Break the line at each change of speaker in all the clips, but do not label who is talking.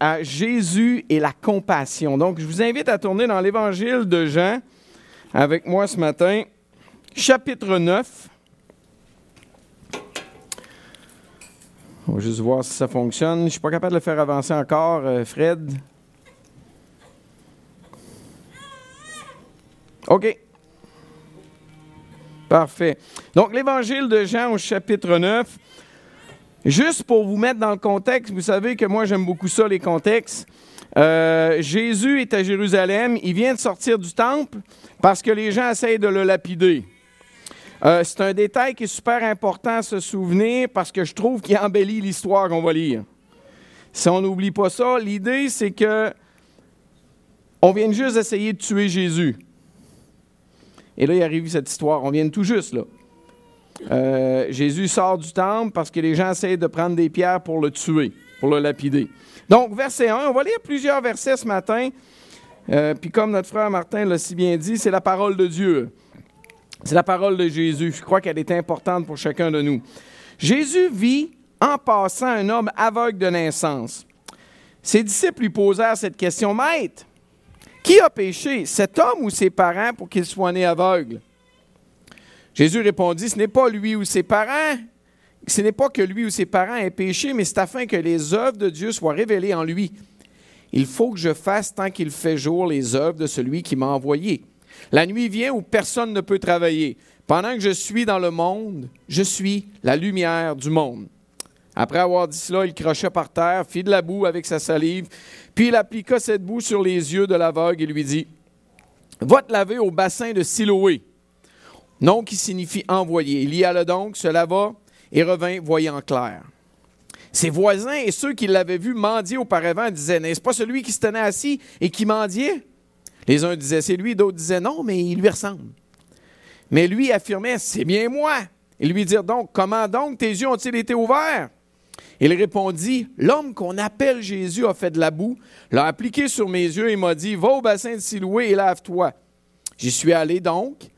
à Jésus et la compassion. Donc, je vous invite à tourner dans l'Évangile de Jean avec moi ce matin, chapitre 9. On va juste voir si ça fonctionne. Je ne suis pas capable de le faire avancer encore, euh, Fred. OK. Parfait. Donc, l'Évangile de Jean au chapitre 9. Juste pour vous mettre dans le contexte, vous savez que moi j'aime beaucoup ça, les contextes. Euh, Jésus est à Jérusalem, il vient de sortir du temple parce que les gens essayent de le lapider. Euh, c'est un détail qui est super important à se souvenir parce que je trouve qu'il embellit l'histoire qu'on va lire. Si on n'oublie pas ça, l'idée c'est que on vient juste d'essayer de tuer Jésus. Et là, il arrive cette histoire. On vient tout juste là. Euh, Jésus sort du temple parce que les gens essayent de prendre des pierres pour le tuer, pour le lapider. Donc, verset 1, on va lire plusieurs versets ce matin. Euh, puis comme notre frère Martin l'a si bien dit, c'est la parole de Dieu. C'est la parole de Jésus. Je crois qu'elle est importante pour chacun de nous. Jésus vit en passant un homme aveugle de naissance. Ses disciples lui posèrent cette question, Maître, qui a péché, cet homme ou ses parents pour qu'il soit né aveugle? Jésus répondit, ce n'est pas lui ou ses parents, ce n'est pas que lui ou ses parents aient péché, mais c'est afin que les œuvres de Dieu soient révélées en lui. Il faut que je fasse tant qu'il fait jour les œuvres de celui qui m'a envoyé. La nuit vient où personne ne peut travailler. Pendant que je suis dans le monde, je suis la lumière du monde. Après avoir dit cela, il crocha par terre, fit de la boue avec sa salive, puis il appliqua cette boue sur les yeux de l'aveugle et lui dit Va te laver au bassin de Siloé nom qui signifie envoyé. Il y alla donc, se lava et revint voyant clair. Ses voisins et ceux qui l'avaient vu mendier auparavant disaient N'est-ce pas celui qui se tenait assis et qui mendiait? Les uns disaient C'est lui, d'autres disaient Non, mais il lui ressemble. Mais lui affirmait C'est bien moi. Ils lui dirent donc Comment donc tes yeux ont-ils été ouverts? Il répondit L'homme qu'on appelle Jésus a fait de la boue, l'a appliqué sur mes yeux et m'a dit Va au bassin de Siloué et lave-toi. J'y suis allé donc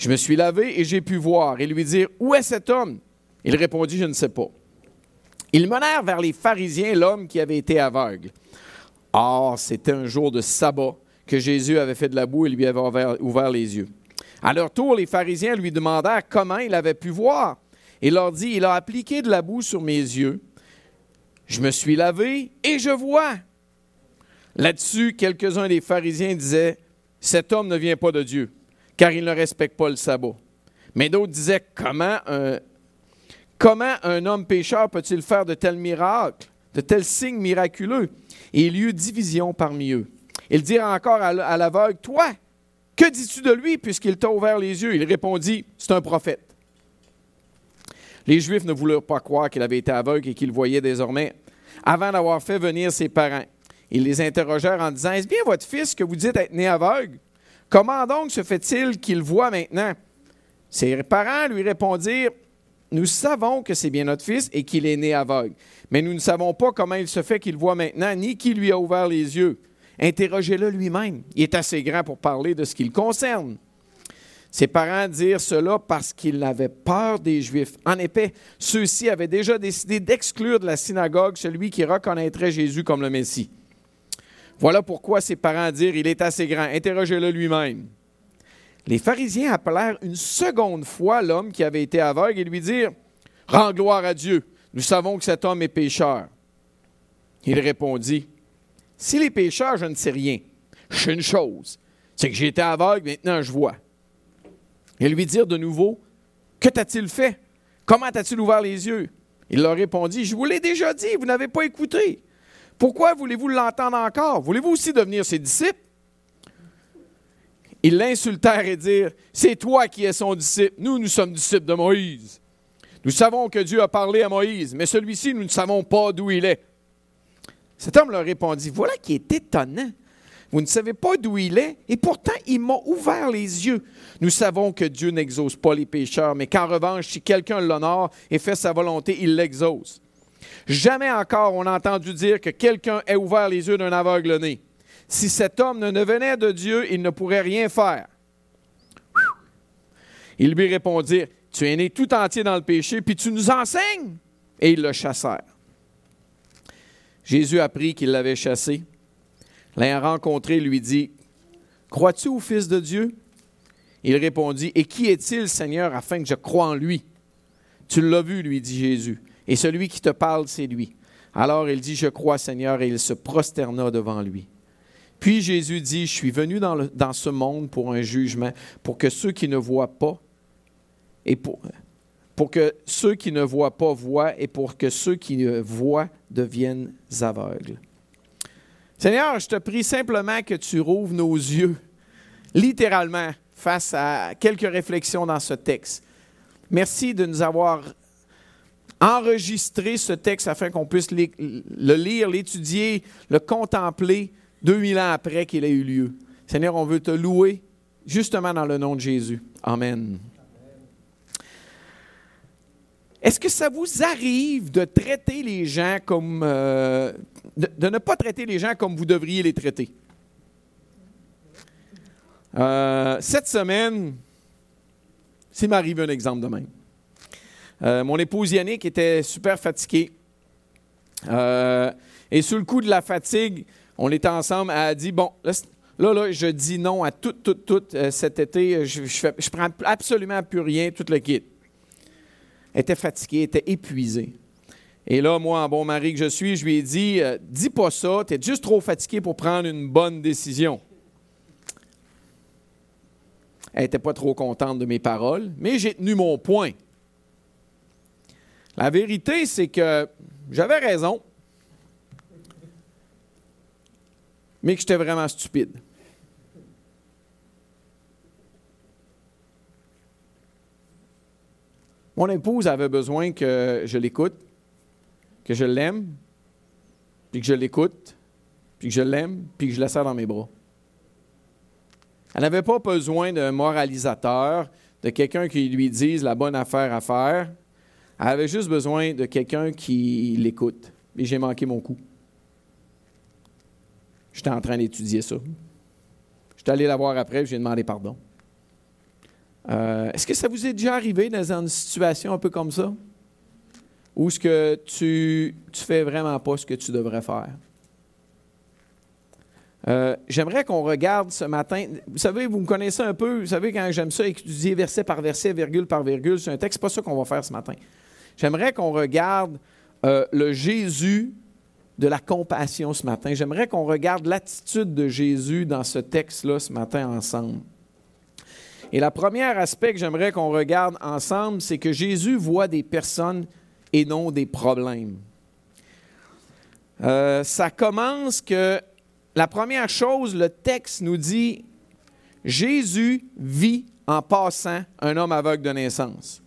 je me suis lavé et j'ai pu voir et lui dire, Où est cet homme? Il répondit, Je ne sais pas. Ils menèrent vers les pharisiens l'homme qui avait été aveugle. Or, c'était un jour de sabbat que Jésus avait fait de la boue et lui avait ouvert, les yeux. À leur tour, les pharisiens lui demandèrent comment il avait pu voir. Il leur dit, il a appliqué de la boue sur mes yeux. Je me suis lavé et je vois. Là-dessus, quelques-uns des pharisiens disaient, cet homme ne vient pas de Dieu car il ne respecte pas le sabbat. Mais d'autres disaient, comment un, comment un homme pécheur peut-il faire de tels miracles, de tels signes miraculeux? Et il y eut division parmi eux. Ils dirent encore à l'aveugle, Toi, que dis-tu de lui puisqu'il t'a ouvert les yeux? Il répondit, C'est un prophète. Les Juifs ne voulurent pas croire qu'il avait été aveugle et qu'il voyait désormais, avant d'avoir fait venir ses parents. Ils les interrogèrent en disant, Est-ce bien votre fils que vous dites être né aveugle? Comment donc se fait-il qu'il voit maintenant? Ses parents lui répondirent, Nous savons que c'est bien notre fils et qu'il est né aveugle, mais nous ne savons pas comment il se fait qu'il voit maintenant, ni qui lui a ouvert les yeux. Interrogez-le lui-même. Il est assez grand pour parler de ce qui le concerne. Ses parents dirent cela parce qu'ils avaient peur des Juifs. En effet, ceux-ci avaient déjà décidé d'exclure de la synagogue celui qui reconnaîtrait Jésus comme le Messie. Voilà pourquoi ses parents dirent Il est assez grand, interrogez-le lui-même. Les pharisiens appelèrent une seconde fois l'homme qui avait été aveugle et lui dirent Rends gloire à Dieu, nous savons que cet homme est pécheur. Il répondit Si les pécheurs, je ne sais rien. Je sais une chose c'est que j'étais aveugle, maintenant je vois. Ils lui dirent de nouveau Que t'a-t-il fait? Comment t'a-t-il ouvert les yeux? Il leur répondit Je vous l'ai déjà dit, vous n'avez pas écouté. Pourquoi voulez-vous l'entendre encore? Voulez-vous aussi devenir ses disciples? Ils l'insultèrent et dirent, c'est toi qui es son disciple. Nous, nous sommes disciples de Moïse. Nous savons que Dieu a parlé à Moïse, mais celui-ci, nous ne savons pas d'où il est. Cet homme leur répondit, voilà qui est étonnant. Vous ne savez pas d'où il est, et pourtant il m'a ouvert les yeux. Nous savons que Dieu n'exauce pas les pécheurs, mais qu'en revanche, si quelqu'un l'honore et fait sa volonté, il l'exauce. Jamais encore on a entendu dire que quelqu'un ait ouvert les yeux d'un aveugle-né. Si cet homme ne venait de Dieu, il ne pourrait rien faire. Ils lui répondirent, Tu es né tout entier dans le péché, puis tu nous enseignes. Et ils le chassèrent. Jésus apprit qu'il l'avait chassé. L'ayant rencontré, lui dit, Crois-tu au Fils de Dieu? Il répondit, Et qui est-il, Seigneur, afin que je croie en lui? Tu l'as vu, lui dit Jésus, et celui qui te parle, c'est lui. Alors il dit, Je crois, Seigneur, et il se prosterna devant lui. Puis Jésus dit, Je suis venu dans, dans ce monde pour un jugement, pour que ceux qui ne voient pas, et pour, pour que ceux qui ne voient pas voient, et pour que ceux qui voient deviennent aveugles. Seigneur, je te prie simplement que tu rouvres nos yeux, littéralement, face à quelques réflexions dans ce texte. Merci de nous avoir enregistré ce texte afin qu'on puisse le lire, l'étudier, le contempler 2000 ans après qu'il ait eu lieu. Seigneur, on veut te louer justement dans le nom de Jésus. Amen. Est-ce que ça vous arrive de traiter les gens comme... Euh, de, ne pas traiter les gens comme vous devriez les traiter? Euh, cette semaine, s'il m'arrive un exemple de même. Euh, mon épouse Yannick était super fatiguée. et sous le coup de la fatigue, on était ensemble, elle a dit, bon, là, là, je dis non à tout, tout, tout cet été. Je, je, je prends absolument plus rien, tout le kit était fatigué, était épuisé. Et là, moi, en bon mari que je suis, je lui ai dit euh, Dis pas ça, tu es juste trop fatigué pour prendre une bonne décision. Elle n'était pas trop contente de mes paroles, mais j'ai tenu mon point. La vérité, c'est que j'avais raison, mais que j'étais vraiment stupide. Mon épouse avait besoin que je l'écoute, que je l'aime, puis que je l'écoute, puis que je l'aime, puis que je la serre dans mes bras. Elle n'avait pas besoin d'un moralisateur, de quelqu'un qui lui dise la bonne affaire à faire. Elle avait juste besoin de quelqu'un qui l'écoute. Et j'ai manqué mon coup. J'étais en train d'étudier ça. J'étais allé la voir après, j'ai demandé pardon. Euh, est-ce que ça vous est déjà arrivé dans une situation un peu comme ça? Où est-ce que tu ne fais vraiment pas ce que tu devrais faire? Euh, j'aimerais qu'on regarde ce matin. Vous savez, vous me connaissez un peu. Vous savez, quand j'aime ça, étudier verset par verset, virgule par virgule, c'est un texte. n'est pas ça qu'on va faire ce matin. J'aimerais qu'on regarde euh, le Jésus de la compassion ce matin. J'aimerais qu'on regarde l'attitude de Jésus dans ce texte-là ce matin ensemble. Et le premier aspect que j'aimerais qu'on regarde ensemble, c'est que Jésus voit des personnes et non des problèmes. Euh, ça commence que la première chose, le texte nous dit, Jésus vit en passant un homme aveugle de naissance.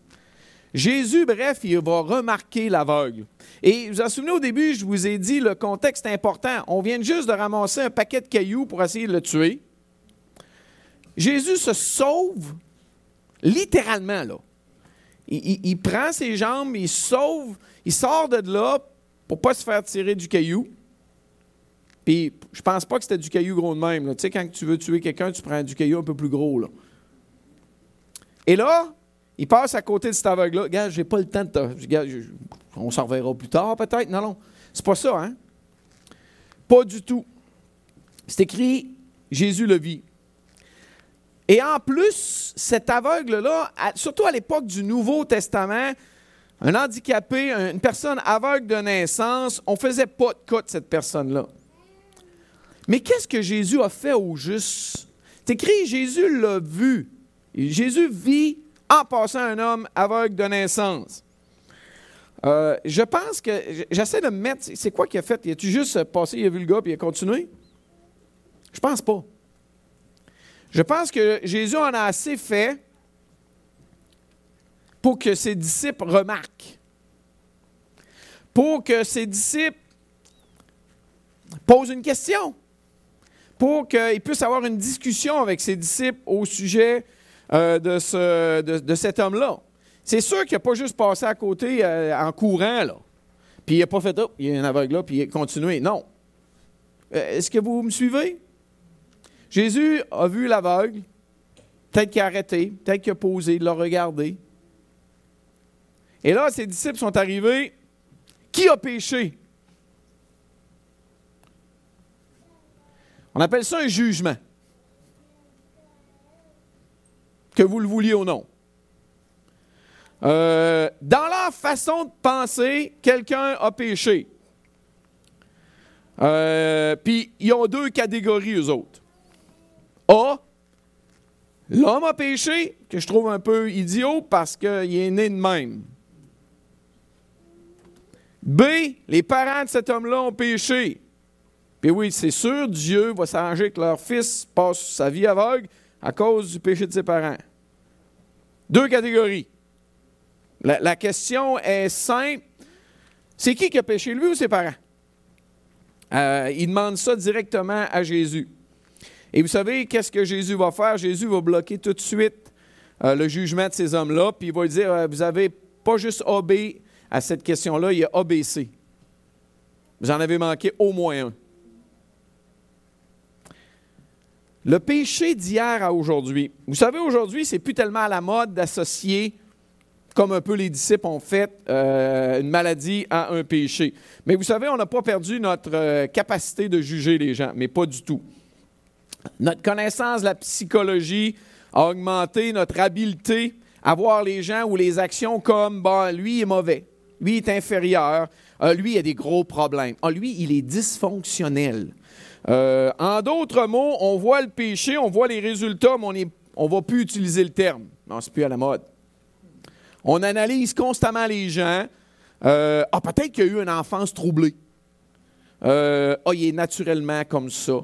Jésus, bref, il va remarquer l'aveugle. Et vous vous souvenez au début, je vous ai dit, le contexte important. On vient juste de ramasser un paquet de cailloux pour essayer de le tuer. Jésus se sauve littéralement, là. Il, prend ses jambes, il sauve, il sort de là pour pas se faire tirer du caillou. Puis, je pense pas que c'était du caillou gros de même. Tu sais, quand tu veux tuer quelqu'un, tu prends du caillou un peu plus gros. Là. Et là, il passe à côté de cet aveugle-là. Regarde, j'ai pas le temps de te. on s'en reverra plus tard, peut-être. Non, non. C'est pas ça, hein? Pas du tout. C'est écrit Jésus le vit. Et en plus, cet aveugle-là, surtout à l'époque du Nouveau Testament, un handicapé, une personne aveugle de naissance, on ne faisait pas de cas de cette personne-là. Mais qu'est-ce que Jésus a fait au juste? C'est écrit, Jésus l'a vu. Jésus vit en passant un homme aveugle de naissance. Euh, je pense que, j'essaie de me mettre, c'est quoi qu'il a fait? Il a-tu juste passé, il a vu le gars, puis il a continué? Je pense pas. Je pense que Jésus en a assez fait pour que ses disciples remarquent, pour que ses disciples posent une question, pour qu'ils puissent avoir une discussion avec ses disciples au sujet euh, de, ce, de, cet homme-là. C'est sûr qu'il n'a pas juste passé à côté euh, en courant, là. Puis il n'a pas fait, oh, il y a un aveugle là, puis il a continué. Non. Euh, est-ce que vous me suivez? Jésus a vu l'aveugle, peut-être qu'il a arrêté, peut-être qu'il a posé, il l'a regardé. Et là, ses disciples sont arrivés. Qui a péché? On appelle ça un jugement. Que vous le vouliez ou non. Euh, dans leur façon de penser, quelqu'un a péché. Euh, puis, ils ont deux catégories, eux autres. A, l'homme a péché, que je trouve un peu idiot parce qu'il est né de même. B, les parents de cet homme-là ont péché. Puis oui, c'est sûr, Dieu va s'arranger que leur fils passe sa vie aveugle à cause du péché de ses parents. Deux catégories. La, question est simple. C'est qui qui a péché, lui ou ses parents? Euh, il demande ça directement à Jésus. Et vous savez, qu'est-ce que Jésus va faire? Jésus va bloquer tout de suite euh, le jugement de ces hommes-là, puis il va dire, euh, vous n'avez pas juste obé à cette question-là, il a ABC. Vous en avez manqué au moins un. Le péché d'hier à aujourd'hui. Vous savez, aujourd'hui, c'est plus tellement à la mode d'associer comme un peu les disciples ont fait, euh, une maladie à un péché. Mais vous savez, on n'a pas perdu notre euh, capacité de juger les gens, mais pas du tout. Notre connaissance de la psychologie a augmenté notre habileté à voir les gens ou les actions comme, bon, lui est mauvais, lui est inférieur, euh, lui a des gros problèmes, ah, lui, il est dysfonctionnel. En d'autres mots, on voit le péché, on voit les résultats, mais on ne va plus utiliser le terme. Non, c'est plus à la mode. On analyse constamment les gens. Euh, ah, peut-être qu'il y a eu une enfance troublée. Euh, ah, il est naturellement comme ça.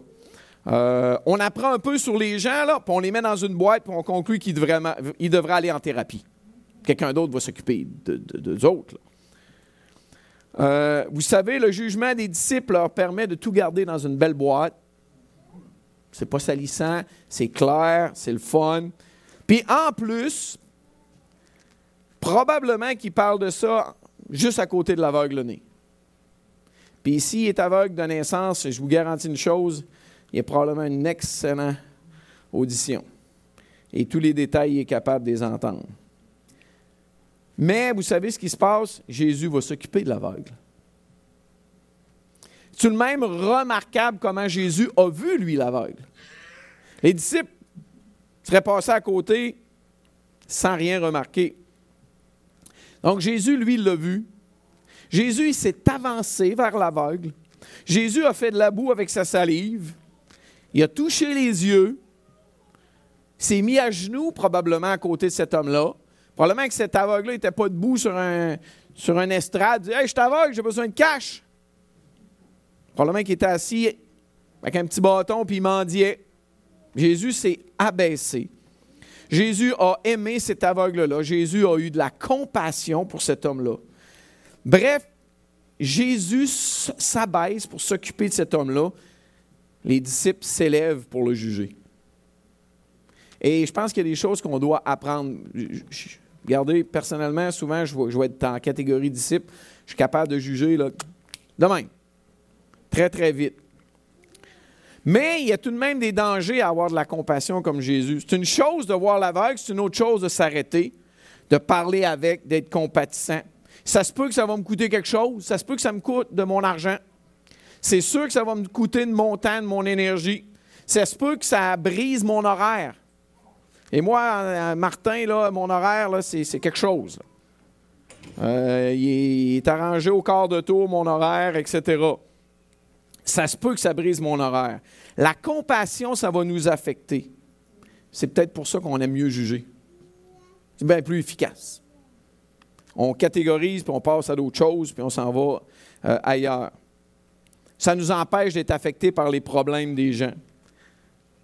Euh, on apprend un peu sur les gens, là, puis on les met dans une boîte, puis on conclut qu'ils devraient, aller en thérapie. Quelqu'un d'autre va s'occuper d'eux autres. Vous savez, le jugement des disciples leur permet de tout garder dans une belle boîte. C'est pas salissant, c'est clair, c'est le fun. Puis en plus, Probablement qu'il parle de ça juste à côté de l'aveugle-né. Puis s'il est aveugle de naissance, je vous garantis une chose, il a probablement une excellente audition. Et tous les détails, il est capable de les entendre. Mais vous savez ce qui se passe? Jésus va s'occuper de l'aveugle. C'est tout de même remarquable comment Jésus a vu, lui, l'aveugle? Les disciples seraient passés à côté sans rien remarquer. Donc Jésus, lui, l'a vu. Jésus, il s'est avancé vers l'aveugle. Jésus a fait de la boue avec sa salive. Il a touché les yeux. S'est mis à genoux, probablement à côté de cet homme-là. Probablement que cet aveugle-là n'était pas debout sur un, sur un estrade. Il dit Hey, je suis aveugle, j'ai besoin de cash. Probablement qu'il était assis avec un petit bâton puis il mendiait. Jésus s'est abaissé. Jésus a aimé cet aveugle-là. Jésus a eu de la compassion pour cet homme-là. Bref, Jésus s'abaisse pour s'occuper de cet homme-là. Les disciples s'élèvent pour le juger. Et je pense qu'il y a des choses qu'on doit apprendre. Regardez, personnellement, souvent, je vais, être en catégorie disciple. Je suis capable de juger là, de. Très, très vite. Mais il y a tout de même des dangers à avoir de la compassion comme Jésus. C'est une chose de voir l'aveugle, c'est une autre chose de s'arrêter, de parler avec, d'être compatissant. Ça se peut que ça va me coûter quelque chose, ça se peut que ça me coûte de mon argent. C'est sûr que ça va me coûter de mon temps, de mon énergie. Ça se peut que ça brise mon horaire. Et moi, euh, Martin, là, mon horaire, c'est quelque chose. Euh, il, est, arrangé au quart de tour, mon horaire, etc ça se peut que ça brise mon horaire. La compassion, ça va nous affecter. C'est peut-être pour ça qu'on aime mieux juger. C'est bien plus efficace. On catégorise, puis on passe à d'autres choses, puis on s'en va euh, ailleurs. Ça nous empêche d'être affectés par les problèmes des gens.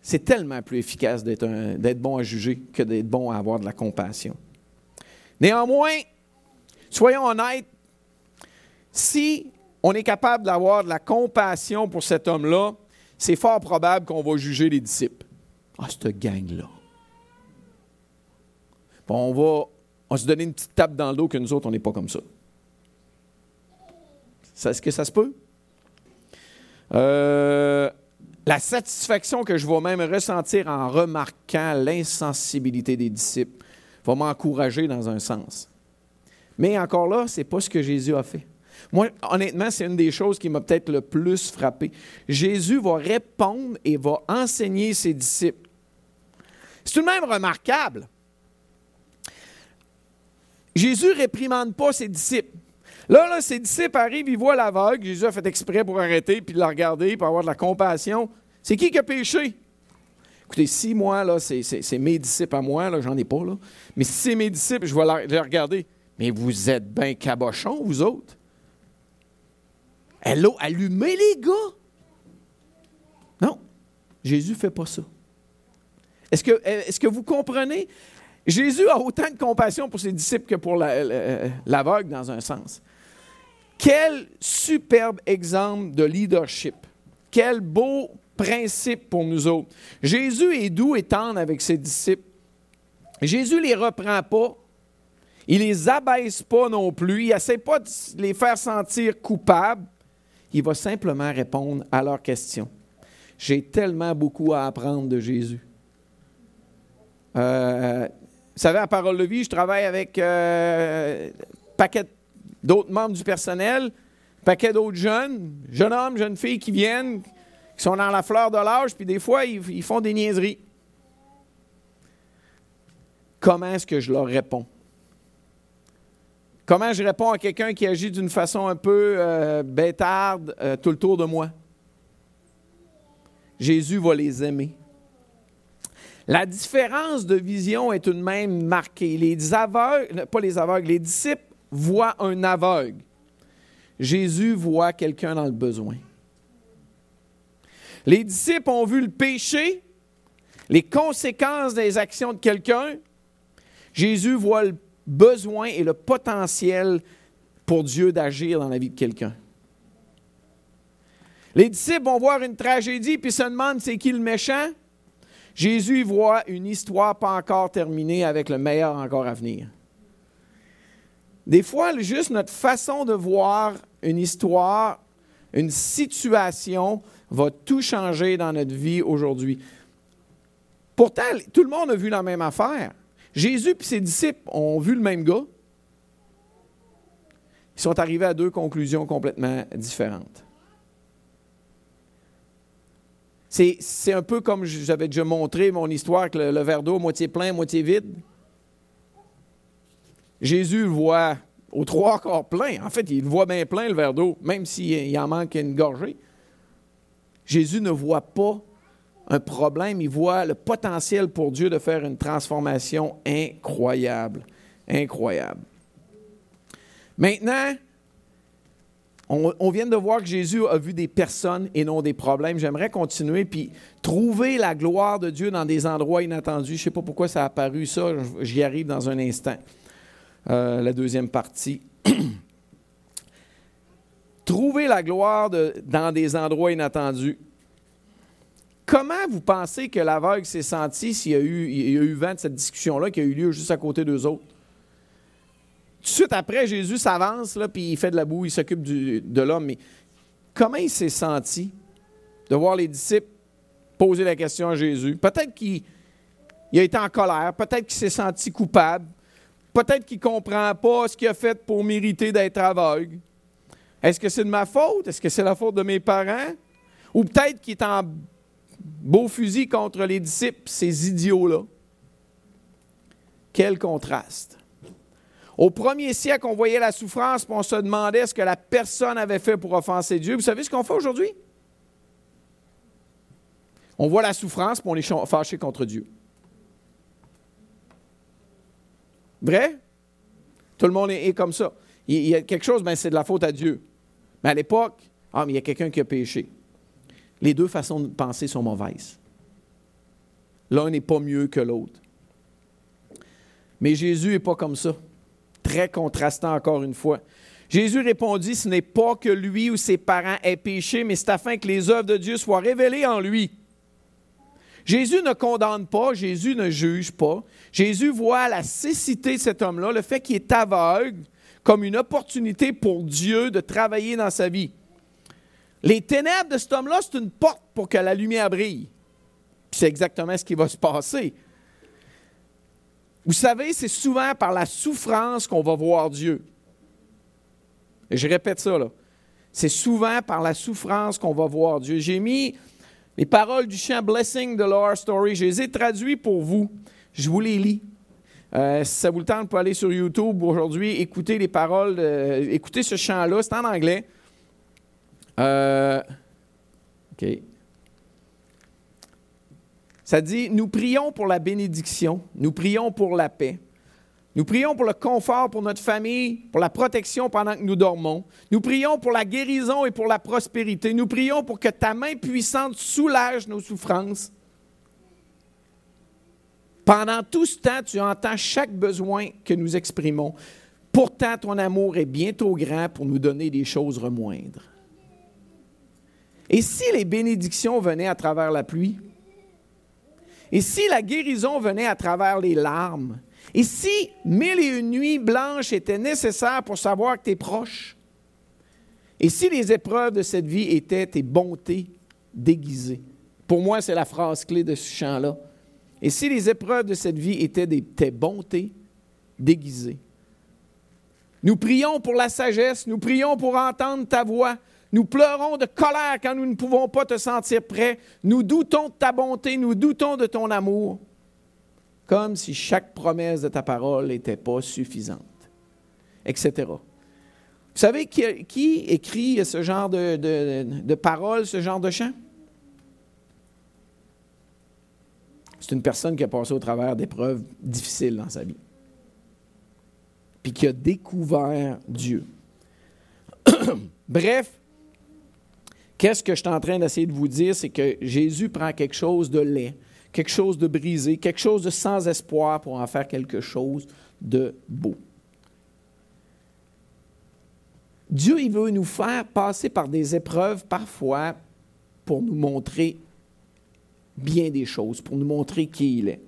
C'est tellement plus efficace d'être bon à juger que d'être bon à avoir de la compassion. Néanmoins, soyons honnêtes, si on est capable d'avoir de la compassion pour cet homme-là, c'est fort probable qu'on va juger les disciples. Ah, cette gang-là. on va, on se donner une petite tape dans le dos que nous autres, on n'est pas comme ça. Est-ce que ça se peut? Euh, la satisfaction que je vais même ressentir en remarquant l'insensibilité des disciples va m'encourager dans un sens. Mais encore là, ce n'est pas ce que Jésus a fait. Moi, honnêtement, c'est une des choses qui m'a peut-être le plus frappé. Jésus va répondre et va enseigner ses disciples. C'est tout de même remarquable. Jésus ne réprimande pas ses disciples. Là, là, ses disciples arrivent, ils voient l'aveugle. Jésus a fait exprès pour arrêter, puis la regarder, pour avoir de la compassion. C'est qui qui a péché? Écoutez, si moi, là, c'est mes disciples à moi, là, j'en ai pas, là. Mais si c'est mes disciples, je vais les regarder. Mais vous êtes bien cabochons, vous autres. Elle a allumé les gars. Non, Jésus ne fait pas ça. Est-ce que, vous comprenez? Jésus a autant de compassion pour ses disciples que pour l'aveugle, dans un sens. Quel superbe exemple de leadership. Quel beau principe pour nous autres. Jésus est doux et tendre avec ses disciples. Jésus les reprend pas. Il les abaisse pas non plus. Il n'essaie pas de les faire sentir coupables. Il va simplement répondre à leurs questions. J'ai tellement beaucoup à apprendre de Jésus. Euh, vous savez, à Parole de vie, je travaille avec euh, paquet d'autres membres du personnel, un paquet d'autres jeunes, jeunes hommes, jeunes filles qui viennent, qui sont dans la fleur de l'âge, puis des fois, ils, font des niaiseries. Comment est-ce que je leur réponds? Comment je réponds à quelqu'un qui agit d'une façon un peu euh, bêtarde euh, tout le tour de moi? Jésus va les aimer. La différence de vision est tout de même marquée. Les aveugles, pas les aveugles, les disciples voient un aveugle. Jésus voit quelqu'un dans le besoin. Les disciples ont vu le péché, les conséquences des actions de quelqu'un. Jésus voit le besoin et le potentiel pour Dieu d'agir dans la vie de quelqu'un. Les disciples vont voir une tragédie puis se demandent c'est qui le méchant. Jésus voit une histoire pas encore terminée avec le meilleur encore à venir. Des fois, juste notre façon de voir une histoire, une situation, va tout changer dans notre vie aujourd'hui. Pourtant, tout le monde a vu la même affaire. Jésus et ses disciples ont vu le même gars. Ils sont arrivés à deux conclusions complètement différentes. C'est un peu comme j'avais déjà montré mon histoire que le, verre d'eau moitié plein, moitié vide. Jésus voit aux trois quarts plein. En fait, il voit bien plein, le verre d'eau, même s'il en manque une gorgée. Jésus ne voit pas un problème, il voit le potentiel pour Dieu de faire une transformation incroyable. Incroyable. Maintenant, on, vient de voir que Jésus a vu des personnes et non des problèmes. J'aimerais continuer puis trouver la gloire de Dieu dans des endroits inattendus. Je ne sais pas pourquoi ça a apparu ça. J'y arrive dans un instant. Euh, la deuxième partie. trouver la gloire dans des endroits inattendus. Comment vous pensez que l'aveugle s'est senti s'il y, a eu, il vent de cette discussion-là qui a eu lieu juste à côté d'eux autres? Tout de suite après, Jésus s'avance, puis il fait de la boue, il s'occupe de l'homme. Mais comment il s'est senti de voir les disciples poser la question à Jésus? Peut-être qu'il a été en colère, peut-être qu'il s'est senti coupable, peut-être qu'il ne comprend pas ce qu'il a fait pour mériter d'être aveugle. Est-ce que c'est de ma faute? Est-ce que c'est la faute de mes parents? Ou peut-être qu'il est en beau fusil contre les disciples, ces idiots-là. Quel contraste. Au premier siècle, on voyait la souffrance, et on se demandait ce que la personne avait fait pour offenser Dieu. Vous savez ce qu'on fait aujourd'hui? On voit la souffrance, puis on est fâché contre Dieu. Vrai? Tout le monde est, comme ça. Il, y a quelque chose, ben, c'est de la faute à Dieu. Mais à l'époque, ah, mais il y a quelqu'un qui a péché. Les deux façons de penser sont mauvaises. L'un n'est pas mieux que l'autre. Mais Jésus n'est pas comme ça très contrastant encore une fois. Jésus répondit, ce n'est pas que lui ou ses parents aient péché, mais c'est afin que les œuvres de Dieu soient révélées en lui. Jésus ne condamne pas, Jésus ne juge pas. Jésus voit la cécité de cet homme-là, le fait qu'il est aveugle, comme une opportunité pour Dieu de travailler dans sa vie. Les ténèbres de cet homme-là, c'est une porte pour que la lumière brille. C'est exactement ce qui va se passer. Vous savez, c'est souvent par la souffrance qu'on va voir Dieu. Et je répète ça, là. C'est souvent par la souffrance qu'on va voir Dieu. J'ai mis les paroles du chant Blessing de Lord Story. Je les ai traduites pour vous. Je vous les lis. Euh, si ça vous le tente, pour aller sur YouTube aujourd'hui, écouter les paroles, écouter ce chant-là. C'est en anglais. Euh, OK. Ça dit, nous prions pour la bénédiction, nous prions pour la paix, nous prions pour le confort pour notre famille, pour la protection pendant que nous dormons. Nous prions pour la guérison et pour la prospérité. Nous prions pour que ta main puissante soulage nos souffrances. Pendant tout ce temps, tu entends chaque besoin que nous exprimons. Pourtant, ton amour est bien trop grand pour nous donner des choses remoindres. Et si les bénédictions venaient à travers la pluie? Et si la guérison venait à travers les larmes? Et si mille et une nuits blanches étaient nécessaires pour savoir que tu es proche? Et si les épreuves de cette vie étaient tes bontés déguisées? Pour moi, c'est la phrase clé de ce chant-là. Et si les épreuves de cette vie étaient tes bontés déguisées? Nous prions pour la sagesse, nous prions pour entendre ta voix, nous pleurons de colère quand nous ne pouvons pas te sentir prêt. Nous doutons de ta bonté, nous doutons de ton amour, comme si chaque promesse de ta parole n'était pas suffisante, etc. Vous savez qui, écrit ce genre de, paroles, ce genre de chant? C'est une personne qui a passé au travers d'épreuves difficiles dans sa vie, puis qui a découvert Dieu. Bref, Qu'est-ce que je suis en train d'essayer de vous dire? C'est que Jésus prend quelque chose de laid, quelque chose de brisé, quelque chose de sans espoir pour en faire quelque chose de beau. Dieu, il veut nous faire passer par des épreuves parfois pour nous montrer bien des choses, pour nous montrer qui il est.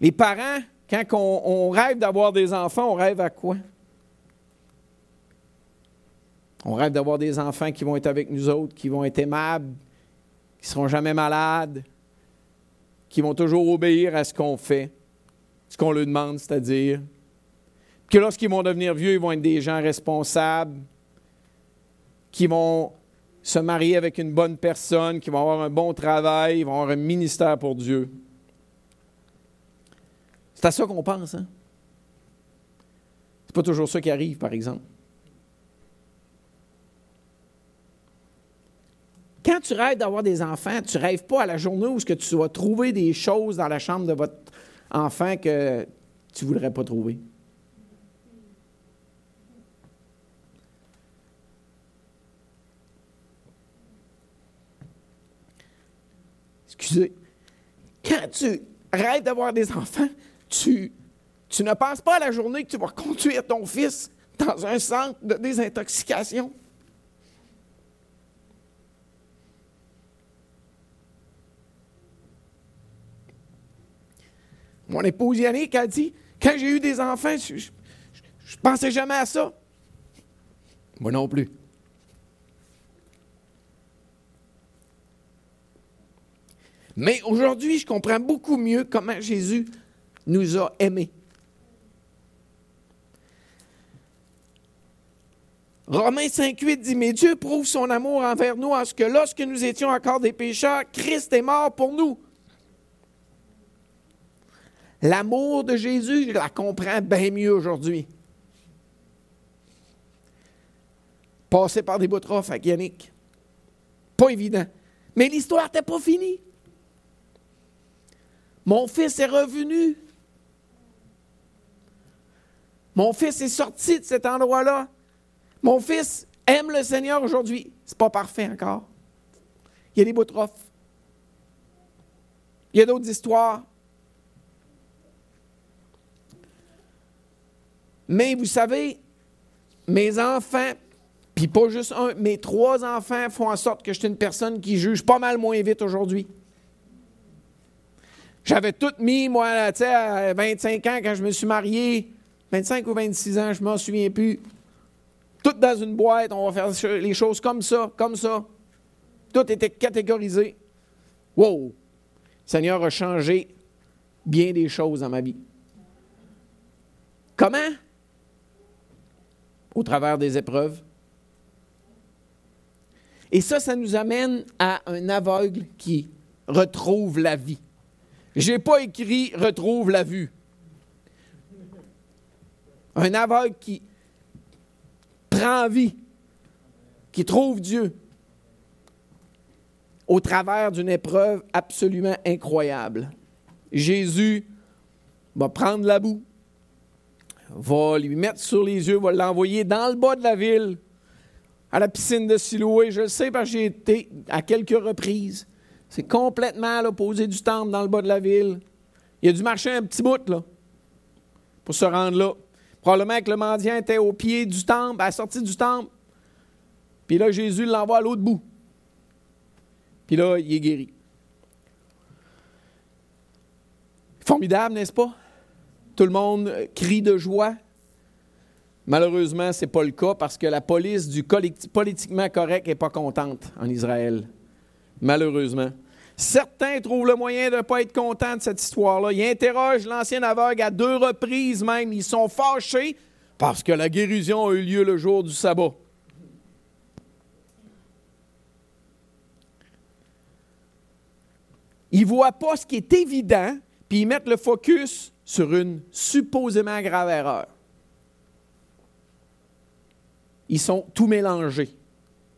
Les parents, quand on, rêve d'avoir des enfants, on rêve à quoi? On rêve d'avoir des enfants qui vont être avec nous autres, qui vont être aimables, qui ne seront jamais malades, qui vont toujours obéir à ce qu'on fait, ce qu'on leur demande, c'est-à-dire que lorsqu'ils vont devenir vieux, ils vont être des gens responsables, qui vont se marier avec une bonne personne, qui vont avoir un bon travail, ils vont avoir un ministère pour Dieu. C'est à ça qu'on pense, hein? C'est pas toujours ça qui arrive, par exemple. Quand tu rêves d'avoir des enfants, tu rêves pas à la journée où que tu vas trouver des choses dans la chambre de votre enfant que tu voudrais pas trouver. Excusez. Quand tu rêves d'avoir des enfants, tu, tu ne penses pas à la journée que tu vas conduire ton fils dans un centre de désintoxication. Mon épouse Yannick a dit Quand j'ai eu des enfants, je ne pensais jamais à ça. Moi non plus. Mais aujourd'hui, je comprends beaucoup mieux comment Jésus nous a aimés. Romains 5.8 dit, mais Dieu prouve son amour envers nous en ce que lorsque nous étions encore des pécheurs, Christ est mort pour nous. L'amour de Jésus, je la comprends bien mieux aujourd'hui. Passer par des bouts avec Yannick. Pas évident. Mais l'histoire n'était pas finie. Mon fils est revenu. Mon fils est sorti de cet endroit-là. Mon fils aime le Seigneur aujourd'hui. C'est pas parfait encore. Il y a des bouts Il y a d'autres histoires. Mais vous savez, mes enfants, puis pas juste un, mes trois enfants font en sorte que je suis une personne qui juge pas mal moins vite aujourd'hui. J'avais tout mis, moi, à 25 ans quand je me suis marié, 25 ou 26 ans, je m'en souviens plus. Tout dans une boîte, on va faire les choses comme ça, comme ça. Tout était catégorisé. Wow! Le Seigneur a changé bien des choses dans ma vie. Comment? Au travers des épreuves. Et ça, ça nous amène à un aveugle qui retrouve la vie. Je n'ai pas écrit retrouve la vue. Un aveugle qui prend vie, qui trouve Dieu au travers d'une épreuve absolument incroyable. Jésus va prendre la boue, va lui mettre sur les yeux, va l'envoyer dans le bas de la ville, à la piscine de Siloé. Je le sais parce que j'ai été à quelques reprises. C'est complètement à l'opposé du temple, dans le bas de la ville. Il a dû marcher un petit bout, là, pour se rendre là. Probablement que le mendiant était au pied du temple, à la sortie du temple. Puis là, Jésus l'envoie à l'autre bout. Puis là, il est guéri. Formidable, n'est-ce pas? Tout le monde crie de joie. Malheureusement, ce n'est pas le cas parce que la police du politiquement correct n'est pas contente en Israël. Malheureusement. Certains trouvent le moyen de ne pas être contents de cette histoire-là. Ils interrogent l'ancien aveugle à deux reprises même. Ils sont fâchés parce que la guérison a eu lieu le jour du sabbat. Ils ne voient pas ce qui est évident, puis ils mettent le focus sur une supposément grave erreur. Ils sont tout mélangés.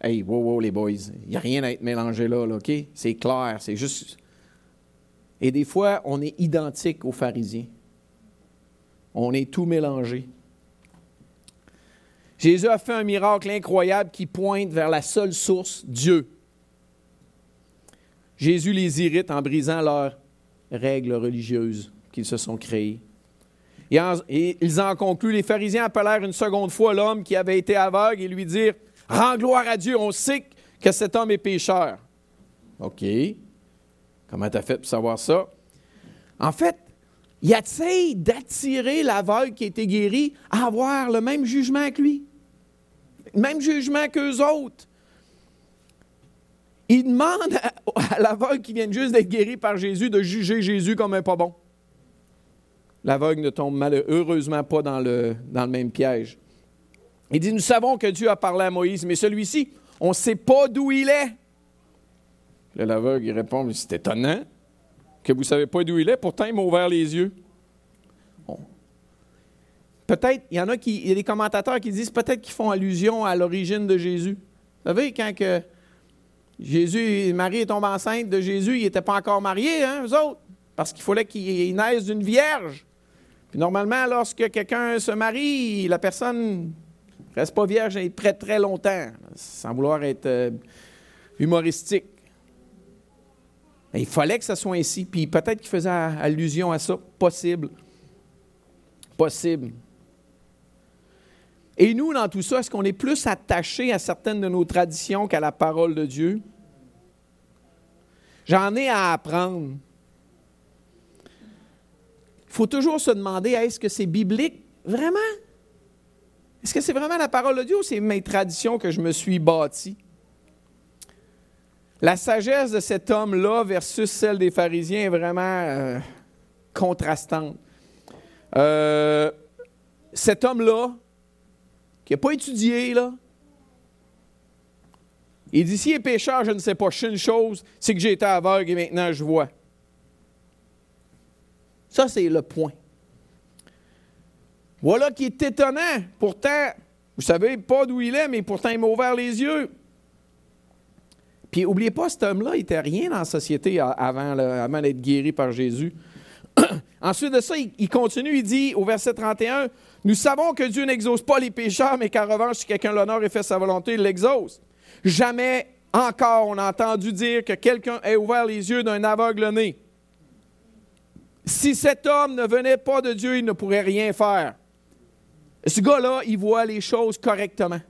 Hey, wow, wow, les boys, il n'y a rien à être mélangé là, là OK? C'est clair, c'est juste. Et des fois, on est identique aux pharisiens. On est tout mélangé. Jésus a fait un miracle incroyable qui pointe vers la seule source, Dieu. Jésus les irrite en brisant leurs règles religieuses qu'ils se sont créées. Et, ils en concluent, les pharisiens appelèrent une seconde fois l'homme qui avait été aveugle et lui dirent, Rends gloire à Dieu, on sait que cet homme est pécheur. OK. Comment tu as fait pour savoir ça? En fait, il essaie d'attirer l'aveugle qui a été guéri à avoir le même jugement que lui. Le même jugement qu'eux autres. Il demande à, l'aveugle qui vient juste d'être guéri par Jésus de juger Jésus comme un pas bon. L'aveugle ne tombe malheureusement pas dans le, dans le même piège. Il dit, nous savons que Dieu a parlé à Moïse, mais celui-ci, on ne sait pas d'où il est. L'aveugle, il répond, c'est étonnant que vous ne savez pas d'où il est, pourtant il m'a ouvert les yeux. Peut-être, il y en a qui, il y a des commentateurs qui disent peut-être qu'ils font allusion à l'origine de Jésus. Vous savez, quand que Jésus, Marie est tombée enceinte de Jésus, il n'était pas encore marié, hein, eux autres, parce qu'il fallait qu'il naisse d'une vierge. Normalement, lorsque quelqu'un se marie, la personne ne reste pas vierge très très longtemps, sans vouloir être euh, humoristique. il fallait que ça soit ainsi. Puis peut-être qu'il faisait allusion à ça. Possible. Possible. Et nous, dans tout ça, est-ce qu'on est plus attaché à certaines de nos traditions qu'à la parole de Dieu? J'en ai à apprendre. Il faut toujours se demander, est-ce que c'est biblique? Vraiment? Est-ce que c'est vraiment la parole de Dieu ou c'est mes traditions que je me suis bâti? La sagesse de cet homme-là versus celle des pharisiens est vraiment euh, contrastante. Euh, cet homme-là, qui n'a pas étudié, là. Il dit, s'il est pécheur, je ne sais pas. Une chose, c'est que j'ai été aveugle et maintenant je vois. Ça, c'est le point. Voilà qui est étonnant. Pourtant, vous savez pas d'où il est, mais pourtant il m'a ouvert les yeux. Puis, n'oubliez pas, cet homme-là, il n'était rien dans la société avant, avant d'être guéri par Jésus. Ensuite de ça, il, continue, il dit au verset 31, Nous savons que Dieu n'exauce pas les pécheurs, mais qu'en revanche, si quelqu'un l'honneur et fait sa volonté, il l'exauce. Jamais encore on a entendu dire que quelqu'un ait ouvert les yeux d'un aveugle né. Si cet homme ne venait pas de Dieu, il ne pourrait rien faire. Ce gars-là, il voit les choses correctement.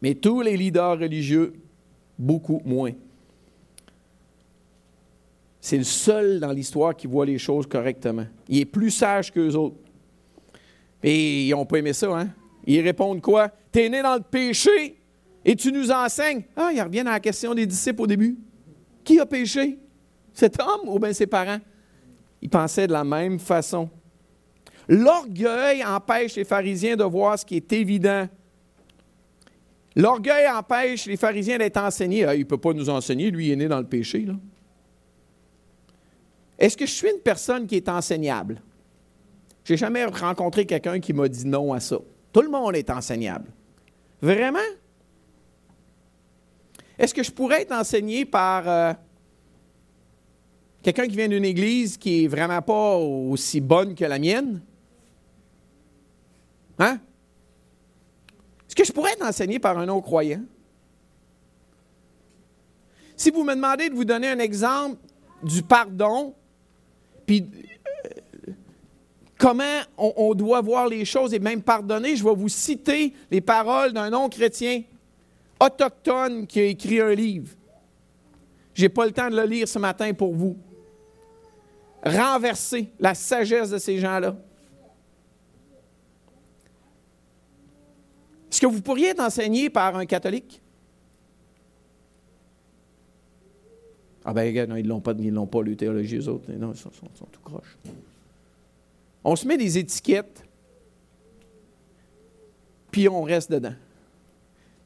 Mais tous les leaders religieux, beaucoup moins. C'est le seul dans l'histoire qui voit les choses correctement. Il est plus sage qu'eux autres. Et ils n'ont pas aimé ça, hein? Ils répondent quoi? T'es né dans le péché et tu nous enseignes. Ah, ils reviennent à la question des disciples au début. Qui a péché? Cet homme ou bien ses parents? Ils pensaient de la même façon. L'orgueil empêche les pharisiens de voir ce qui est évident. L'orgueil empêche les pharisiens d'être enseignés. Ah, il ne peut pas nous enseigner, lui, est né dans le péché. Est-ce que je suis une personne qui est enseignable? Je n'ai jamais rencontré quelqu'un qui m'a dit non à ça. Tout le monde est enseignable. Vraiment? Est-ce que je pourrais être enseigné par euh, quelqu'un qui vient d'une église qui n'est vraiment pas aussi bonne que la mienne? Hein? Est-ce que je pourrais être enseigné par un non-croyant? Si vous me demandez de vous donner un exemple du pardon, puis euh, comment on, doit voir les choses et même pardonner, je vais vous citer les paroles d'un non-chrétien autochtone qui a écrit un livre. Je n'ai pas le temps de le lire ce matin pour vous. Renverser la sagesse de ces gens-là. Est-ce que vous pourriez être enseigné par un catholique? Ah ben, non, ils l'ont pas, ils l'ont pas, le théologie, eux autres. Non, ils sont, sont tout croches. On se met des étiquettes, puis on reste dedans.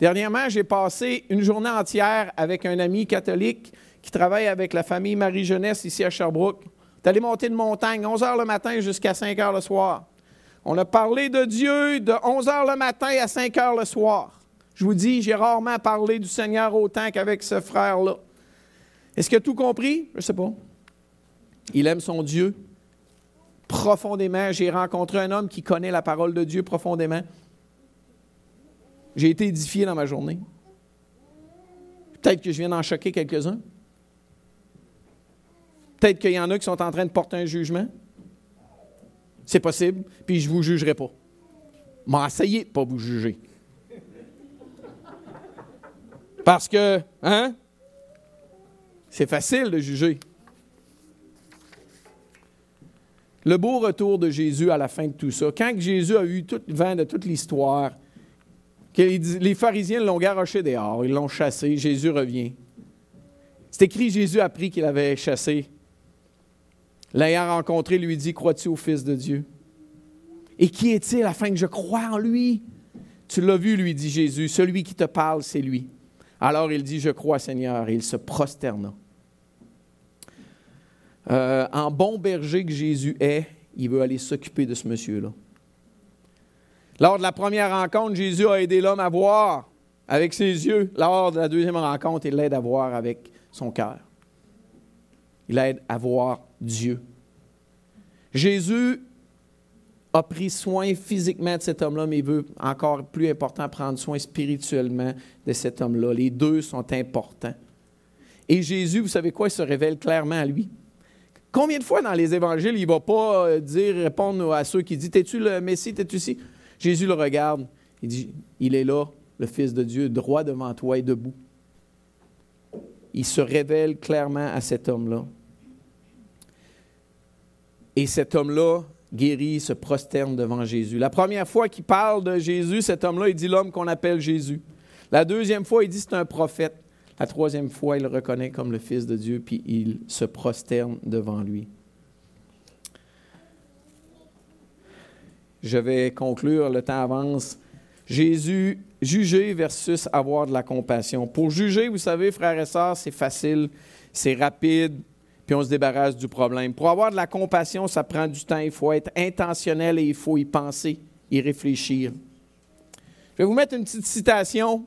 Dernièrement, j'ai passé une journée entière avec un ami catholique qui travaille avec la famille Marie-Jeunesse ici à Sherbrooke. Allé monter une montagne, 11 heures le matin jusqu'à 5 heures le soir. On a parlé de Dieu de 11 heures le matin à 5 heures le soir. Je vous dis, j'ai rarement parlé du Seigneur autant qu'avec ce frère-là. Est-ce qu'il a tout compris? Je ne sais pas. Il aime son Dieu profondément. J'ai rencontré un homme qui connaît la parole de Dieu profondément. J'ai été édifié dans ma journée. Peut-être que je viens d'en choquer quelques-uns. Peut-être qu'il y en a qui sont en train de porter un jugement. C'est possible, puis je ne vous jugerai pas. Mais essayez de pas vous juger. Parce que, hein? C'est facile de juger. Le beau retour de Jésus à la fin de tout ça, quand Jésus a eu tout le vent de toute l'histoire, les pharisiens l'ont garoché dehors, ils l'ont chassé, Jésus revient. C'est écrit, Jésus a appris qu'il avait chassé. L'ayant rencontré, lui dit, crois-tu au Fils de Dieu? Et qui est-il afin que je croie en lui? Tu l'as vu, lui dit Jésus, celui qui te parle, c'est lui. Alors il dit, je crois Seigneur, et il se prosterna. Euh, en bon berger que Jésus est, il veut aller s'occuper de ce monsieur-là. Lors de la première rencontre, Jésus a aidé l'homme à voir avec ses yeux. Lors de la deuxième rencontre, il l'aide à voir avec son cœur. Il l'aide à voir Dieu. Jésus a pris soin physiquement de cet homme-là, mais il veut encore plus important prendre soin spirituellement de cet homme-là. Les deux sont importants. Et Jésus, vous savez quoi, il se révèle clairement à lui. Combien de fois dans les évangiles, il ne va pas euh, dire, répondre à ceux qui disent T'es-tu le Messie, t'es-tu ici Jésus le regarde. Il dit Il est là, le Fils de Dieu, droit devant toi et debout. Il se révèle clairement à cet homme-là. Et cet homme-là, guéri, se prosterne devant Jésus. La première fois qu'il parle de Jésus, cet homme-là, il dit l'homme qu'on appelle Jésus. La deuxième fois, il dit c'est un prophète. La troisième fois, il le reconnaît comme le Fils de Dieu, puis il se prosterne devant lui. Je vais conclure, le temps avance. Jésus, juger versus avoir de la compassion. Pour juger, vous savez, frères et sœurs, c'est facile, c'est rapide, puis on se débarrasse du problème. Pour avoir de la compassion, ça prend du temps, il faut être intentionnel et il faut y penser, y réfléchir. Je vais vous mettre une petite citation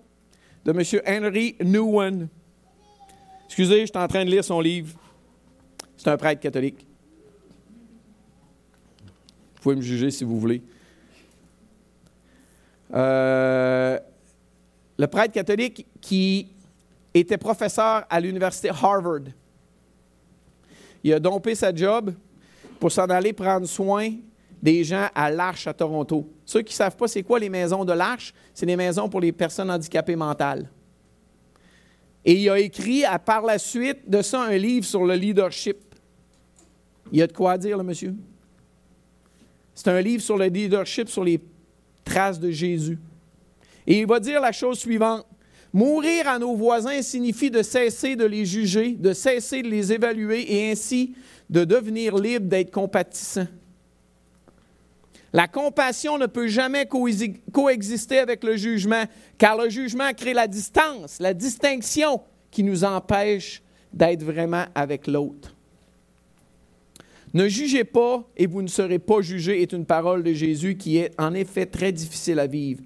de M. Henry Newen. Excusez, je suis en train de lire son livre. C'est un prêtre catholique. Vous pouvez me juger si vous voulez. Euh, le prêtre catholique qui était professeur à l'université Harvard. Il a dompé sa job pour s'en aller prendre soin des gens à l'Arche à Toronto. Ceux qui ne savent pas c'est quoi les maisons de l'Arche, c'est les maisons pour les personnes handicapées mentales. Et il a écrit à, par la suite de ça un livre sur le leadership. Il y a de quoi dire, le monsieur? C'est un livre sur le leadership, sur les traces de Jésus. Et il va dire la chose suivante. Mourir à nos voisins signifie de cesser de les juger, de cesser de les évaluer et ainsi de devenir libre d'être compatissant. La compassion ne peut jamais coexister avec le jugement, car le jugement crée la distance, la distinction qui nous empêche d'être vraiment avec l'autre. Ne jugez pas et vous ne serez pas jugés est une parole de Jésus qui est en effet très difficile à vivre,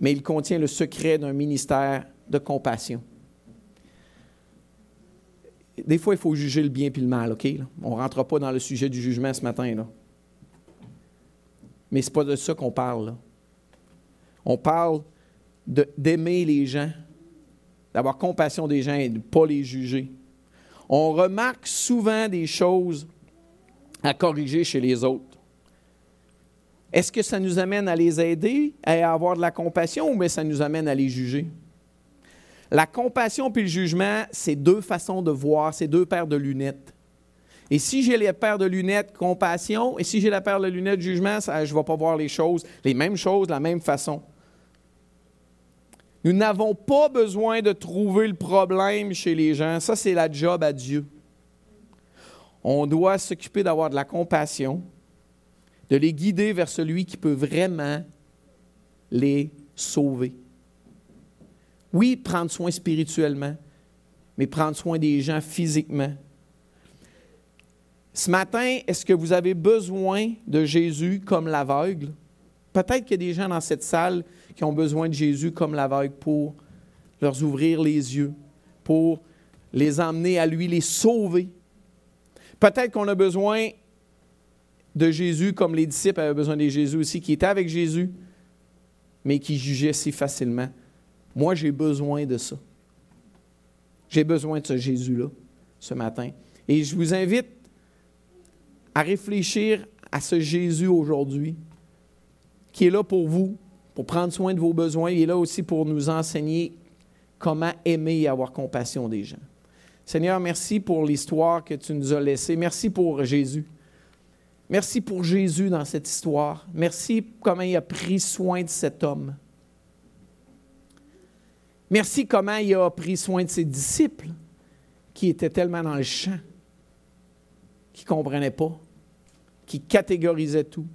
mais il contient le secret d'un ministère de compassion. Des fois, il faut juger le bien et le mal, OK? On ne rentre pas dans le sujet du jugement ce matin. Là. Mais ce n'est pas de ça qu'on parle. On parle d'aimer les gens, d'avoir compassion des gens et de ne pas les juger. On remarque souvent des choses à corriger chez les autres. Est-ce que ça nous amène à les aider, à avoir de la compassion, ou bien ça nous amène à les juger? La compassion puis le jugement, c'est deux façons de voir, c'est deux paires de lunettes. Et si j'ai les paires de lunettes compassion, et si j'ai la paire de lunettes jugement, je ne vais pas voir les choses, les mêmes choses, la même façon. Nous n'avons pas besoin de trouver le problème chez les gens. Ça, c'est la job à Dieu. On doit s'occuper d'avoir de la compassion, de les guider vers celui qui peut vraiment les sauver. Oui, prendre soin spirituellement, mais prendre soin des gens physiquement. Ce matin, est-ce que vous avez besoin de Jésus comme l'aveugle? Peut-être qu'il y a des gens dans cette salle qui ont besoin de Jésus comme l'aveugle pour leur ouvrir les yeux, pour les emmener à lui, les sauver. Peut-être qu'on a besoin de Jésus comme les disciples avaient besoin de Jésus aussi, qui étaient avec Jésus, mais qui jugeaient si facilement. Moi, j'ai besoin de ça. J'ai besoin de ce Jésus-là ce matin. Et je vous invite à réfléchir à ce Jésus aujourd'hui, qui est là pour vous, pour prendre soin de vos besoins. Il est là aussi pour nous enseigner comment aimer et avoir compassion des gens. Seigneur, merci pour l'histoire que tu nous as laissée. Merci pour Jésus. Merci pour Jésus dans cette histoire. Merci comment il a pris soin de cet homme. Merci comment il a pris soin de ses disciples qui étaient tellement dans le champ, qui ne comprenaient pas, qui catégorisaient tout.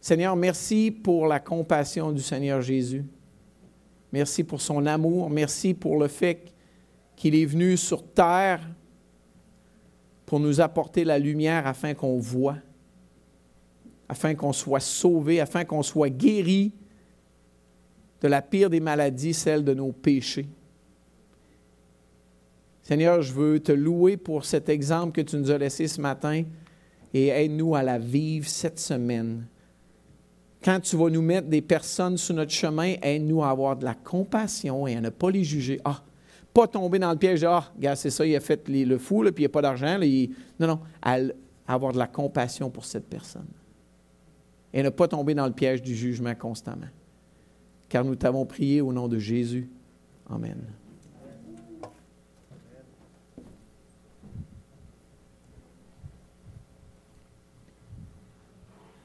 Seigneur, merci pour la compassion du Seigneur Jésus. Merci pour son amour. Merci pour le fait qu'il est venu sur terre pour nous apporter la lumière afin qu'on voit, afin qu'on soit sauvé, afin qu'on soit guéri de la pire des maladies, celle de nos péchés. Seigneur, je veux te louer pour cet exemple que tu nous as laissé ce matin et aide-nous à la vivre cette semaine. Quand tu vas nous mettre des personnes sur notre chemin, aide-nous à avoir de la compassion et à ne pas les juger. Ah, pas tomber dans le piège de Ah, regarde, c'est ça, il a fait le fou, puis il n'y a pas d'argent. Non, non, avoir de la compassion pour cette personne. Et ne pas tomber dans le piège du jugement constamment car nous t'avons prié au nom de Jésus. Amen.